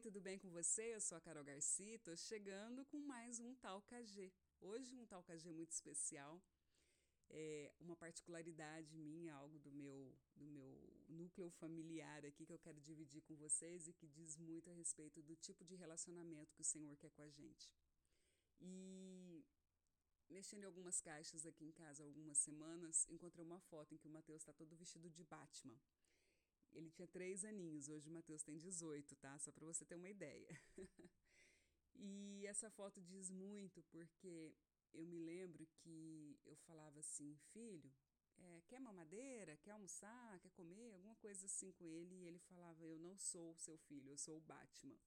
tudo bem com você? Eu sou a Carol Garcia, estou chegando com mais um Tal KG. Hoje um Tal KG muito especial, é uma particularidade minha, algo do meu, do meu núcleo familiar aqui que eu quero dividir com vocês e que diz muito a respeito do tipo de relacionamento que o Senhor quer com a gente. E mexendo em algumas caixas aqui em casa algumas semanas, encontrei uma foto em que o Mateus está todo vestido de Batman. Ele tinha três aninhos, hoje o Matheus tem 18, tá? Só para você ter uma ideia. e essa foto diz muito porque eu me lembro que eu falava assim, filho, é, quer mamadeira? Quer almoçar? Quer comer? Alguma coisa assim com ele. E ele falava, eu não sou o seu filho, eu sou o Batman.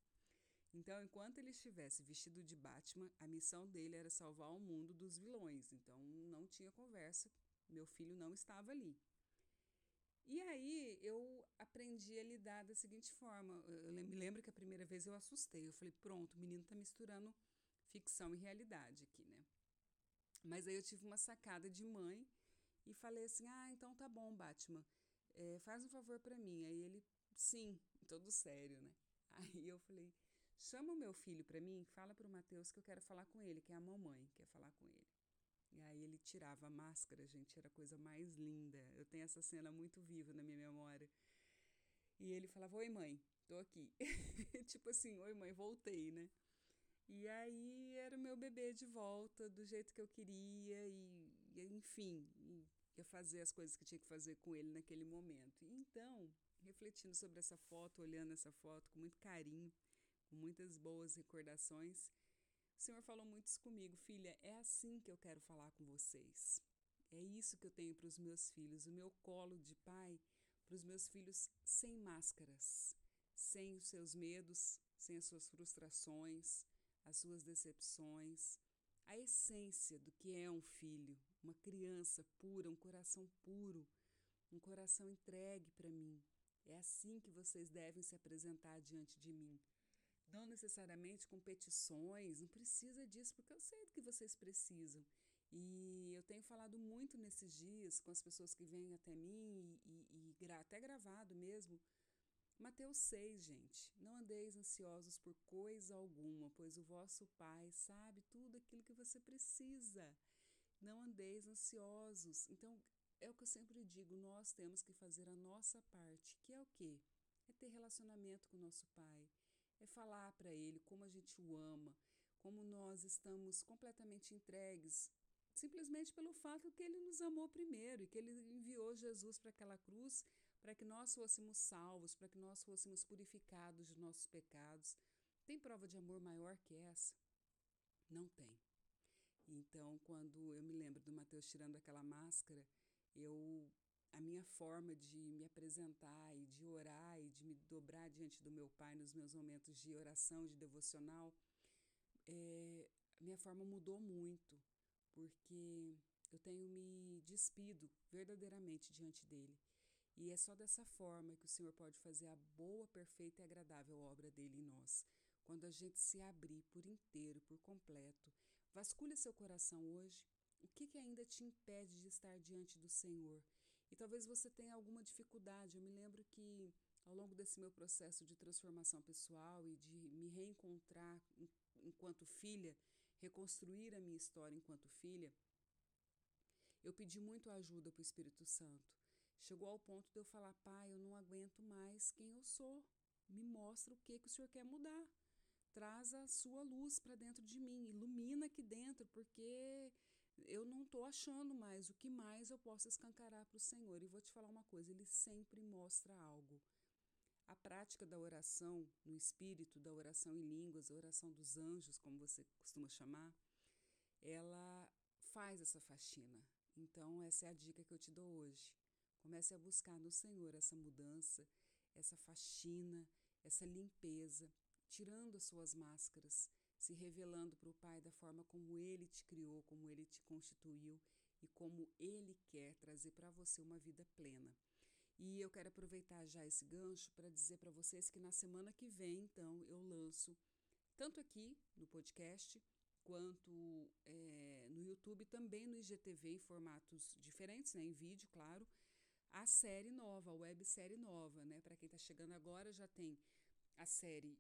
Então, enquanto ele estivesse vestido de Batman, a missão dele era salvar o mundo dos vilões. Então, não tinha conversa, meu filho não estava ali. E aí eu aprendi a lidar da seguinte forma. Eu me lembro que a primeira vez eu assustei. Eu falei, pronto, o menino tá misturando ficção e realidade aqui, né? Mas aí eu tive uma sacada de mãe e falei assim: ah, então tá bom, Batman, é, faz um favor para mim. Aí ele, sim, todo sério, né? Aí eu falei: chama o meu filho para mim, fala pro Matheus que eu quero falar com ele, que é a mamãe quer falar com ele. E aí ele tirava a máscara, gente, era a coisa mais linda. Eu tenho essa cena muito viva na minha memória. E ele falava: Oi, mãe, tô aqui. tipo assim: Oi, mãe, voltei, né? E aí era o meu bebê de volta, do jeito que eu queria, e, e enfim, ia fazer as coisas que tinha que fazer com ele naquele momento. E então, refletindo sobre essa foto, olhando essa foto com muito carinho, com muitas boas recordações, o Senhor falou muito isso comigo, filha. É assim que eu quero falar com vocês. É isso que eu tenho para os meus filhos, o meu colo de pai para os meus filhos sem máscaras, sem os seus medos, sem as suas frustrações, as suas decepções, a essência do que é um filho, uma criança pura, um coração puro, um coração entregue para mim. É assim que vocês devem se apresentar diante de mim não necessariamente com petições, não precisa disso, porque eu sei do que vocês precisam. E eu tenho falado muito nesses dias com as pessoas que vêm até mim e, e, e até gravado mesmo. Mateus 6, gente. Não andeis ansiosos por coisa alguma, pois o vosso Pai sabe tudo aquilo que você precisa. Não andeis ansiosos. Então, é o que eu sempre digo, nós temos que fazer a nossa parte, que é o quê? É ter relacionamento com o nosso Pai é falar para Ele como a gente o ama, como nós estamos completamente entregues, simplesmente pelo fato que Ele nos amou primeiro e que Ele enviou Jesus para aquela cruz para que nós fôssemos salvos, para que nós fôssemos purificados de nossos pecados. Tem prova de amor maior que essa? Não tem. Então, quando eu me lembro do Mateus tirando aquela máscara, eu a minha forma de me apresentar e de orar e de me dobrar diante do meu Pai nos meus momentos de oração, de devocional, é, minha forma mudou muito, porque eu tenho me despido verdadeiramente diante dele. E é só dessa forma que o Senhor pode fazer a boa, perfeita e agradável obra dele em nós. Quando a gente se abrir por inteiro, por completo. Vasculha seu coração hoje. O que, que ainda te impede de estar diante do Senhor? E talvez você tenha alguma dificuldade. Eu me lembro que ao longo desse meu processo de transformação pessoal e de me reencontrar enquanto filha, reconstruir a minha história enquanto filha, eu pedi muito ajuda para o Espírito Santo. Chegou ao ponto de eu falar: Pai, eu não aguento mais quem eu sou. Me mostra o que, que o Senhor quer mudar. Traz a sua luz para dentro de mim, ilumina aqui dentro, porque eu não estou achando mais o que mais eu posso escancarar para o Senhor. E vou te falar uma coisa: Ele sempre mostra algo. A prática da oração no espírito, da oração em línguas, a oração dos anjos, como você costuma chamar, ela faz essa faxina. Então, essa é a dica que eu te dou hoje. Comece a buscar no Senhor essa mudança, essa faxina, essa limpeza, tirando as suas máscaras se revelando para o Pai da forma como Ele te criou, como Ele te constituiu e como Ele quer trazer para você uma vida plena. E eu quero aproveitar já esse gancho para dizer para vocês que na semana que vem, então, eu lanço, tanto aqui no podcast, quanto é, no YouTube, também no IGTV, em formatos diferentes, né, em vídeo, claro, a série nova, a websérie nova, né? Para quem está chegando agora, já tem a série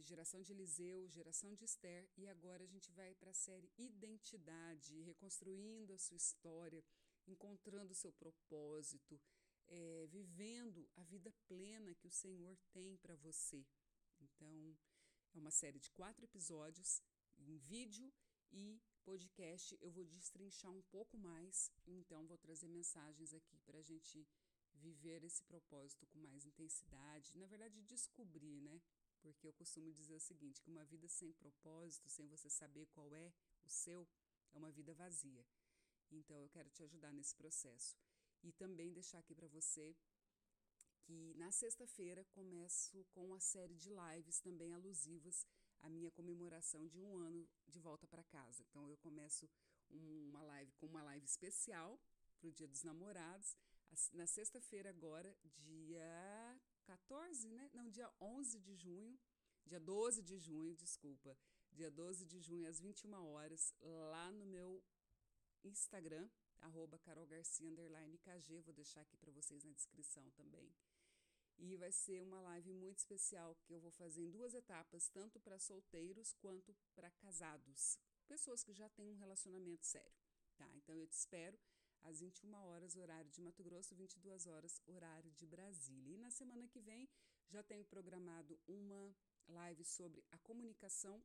Geração de Eliseu, Geração de Esther, e agora a gente vai para a série Identidade, reconstruindo a sua história, encontrando o seu propósito, é, vivendo a vida plena que o Senhor tem para você. Então, é uma série de quatro episódios em vídeo e podcast. Eu vou destrinchar um pouco mais, então vou trazer mensagens aqui para a gente viver esse propósito com mais intensidade. Na verdade, descobrir, né? Porque eu costumo dizer o seguinte: que uma vida sem propósito, sem você saber qual é o seu, é uma vida vazia. Então, eu quero te ajudar nesse processo. E também deixar aqui para você que na sexta-feira começo com uma série de lives também alusivas à minha comemoração de um ano de volta para casa. Então, eu começo uma live com uma live especial para o Dia dos Namorados. Na sexta-feira, agora, dia 14, né? Não, dia 11 de junho, dia 12 de junho, desculpa. Dia 12 de junho, às 21 horas, lá no meu Instagram, arroba carolgarcia, underline KG, vou deixar aqui para vocês na descrição também. E vai ser uma live muito especial que eu vou fazer em duas etapas, tanto para solteiros quanto para casados, pessoas que já têm um relacionamento sério, tá? Então eu te espero às 21 horas, horário de Mato Grosso, 22 horas, horário de Brasília. E na semana que vem já tenho programado uma live sobre a comunicação,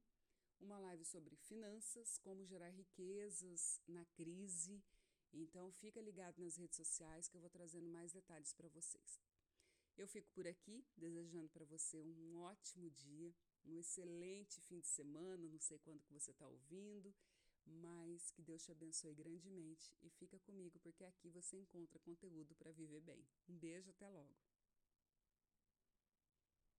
uma live sobre finanças, como gerar riquezas na crise. Então fica ligado nas redes sociais que eu vou trazendo mais detalhes para vocês. Eu fico por aqui, desejando para você um ótimo dia, um excelente fim de semana, não sei quando que você está ouvindo, mas que Deus te abençoe grandemente e fica comigo porque aqui você encontra conteúdo para viver bem. Um beijo, até logo.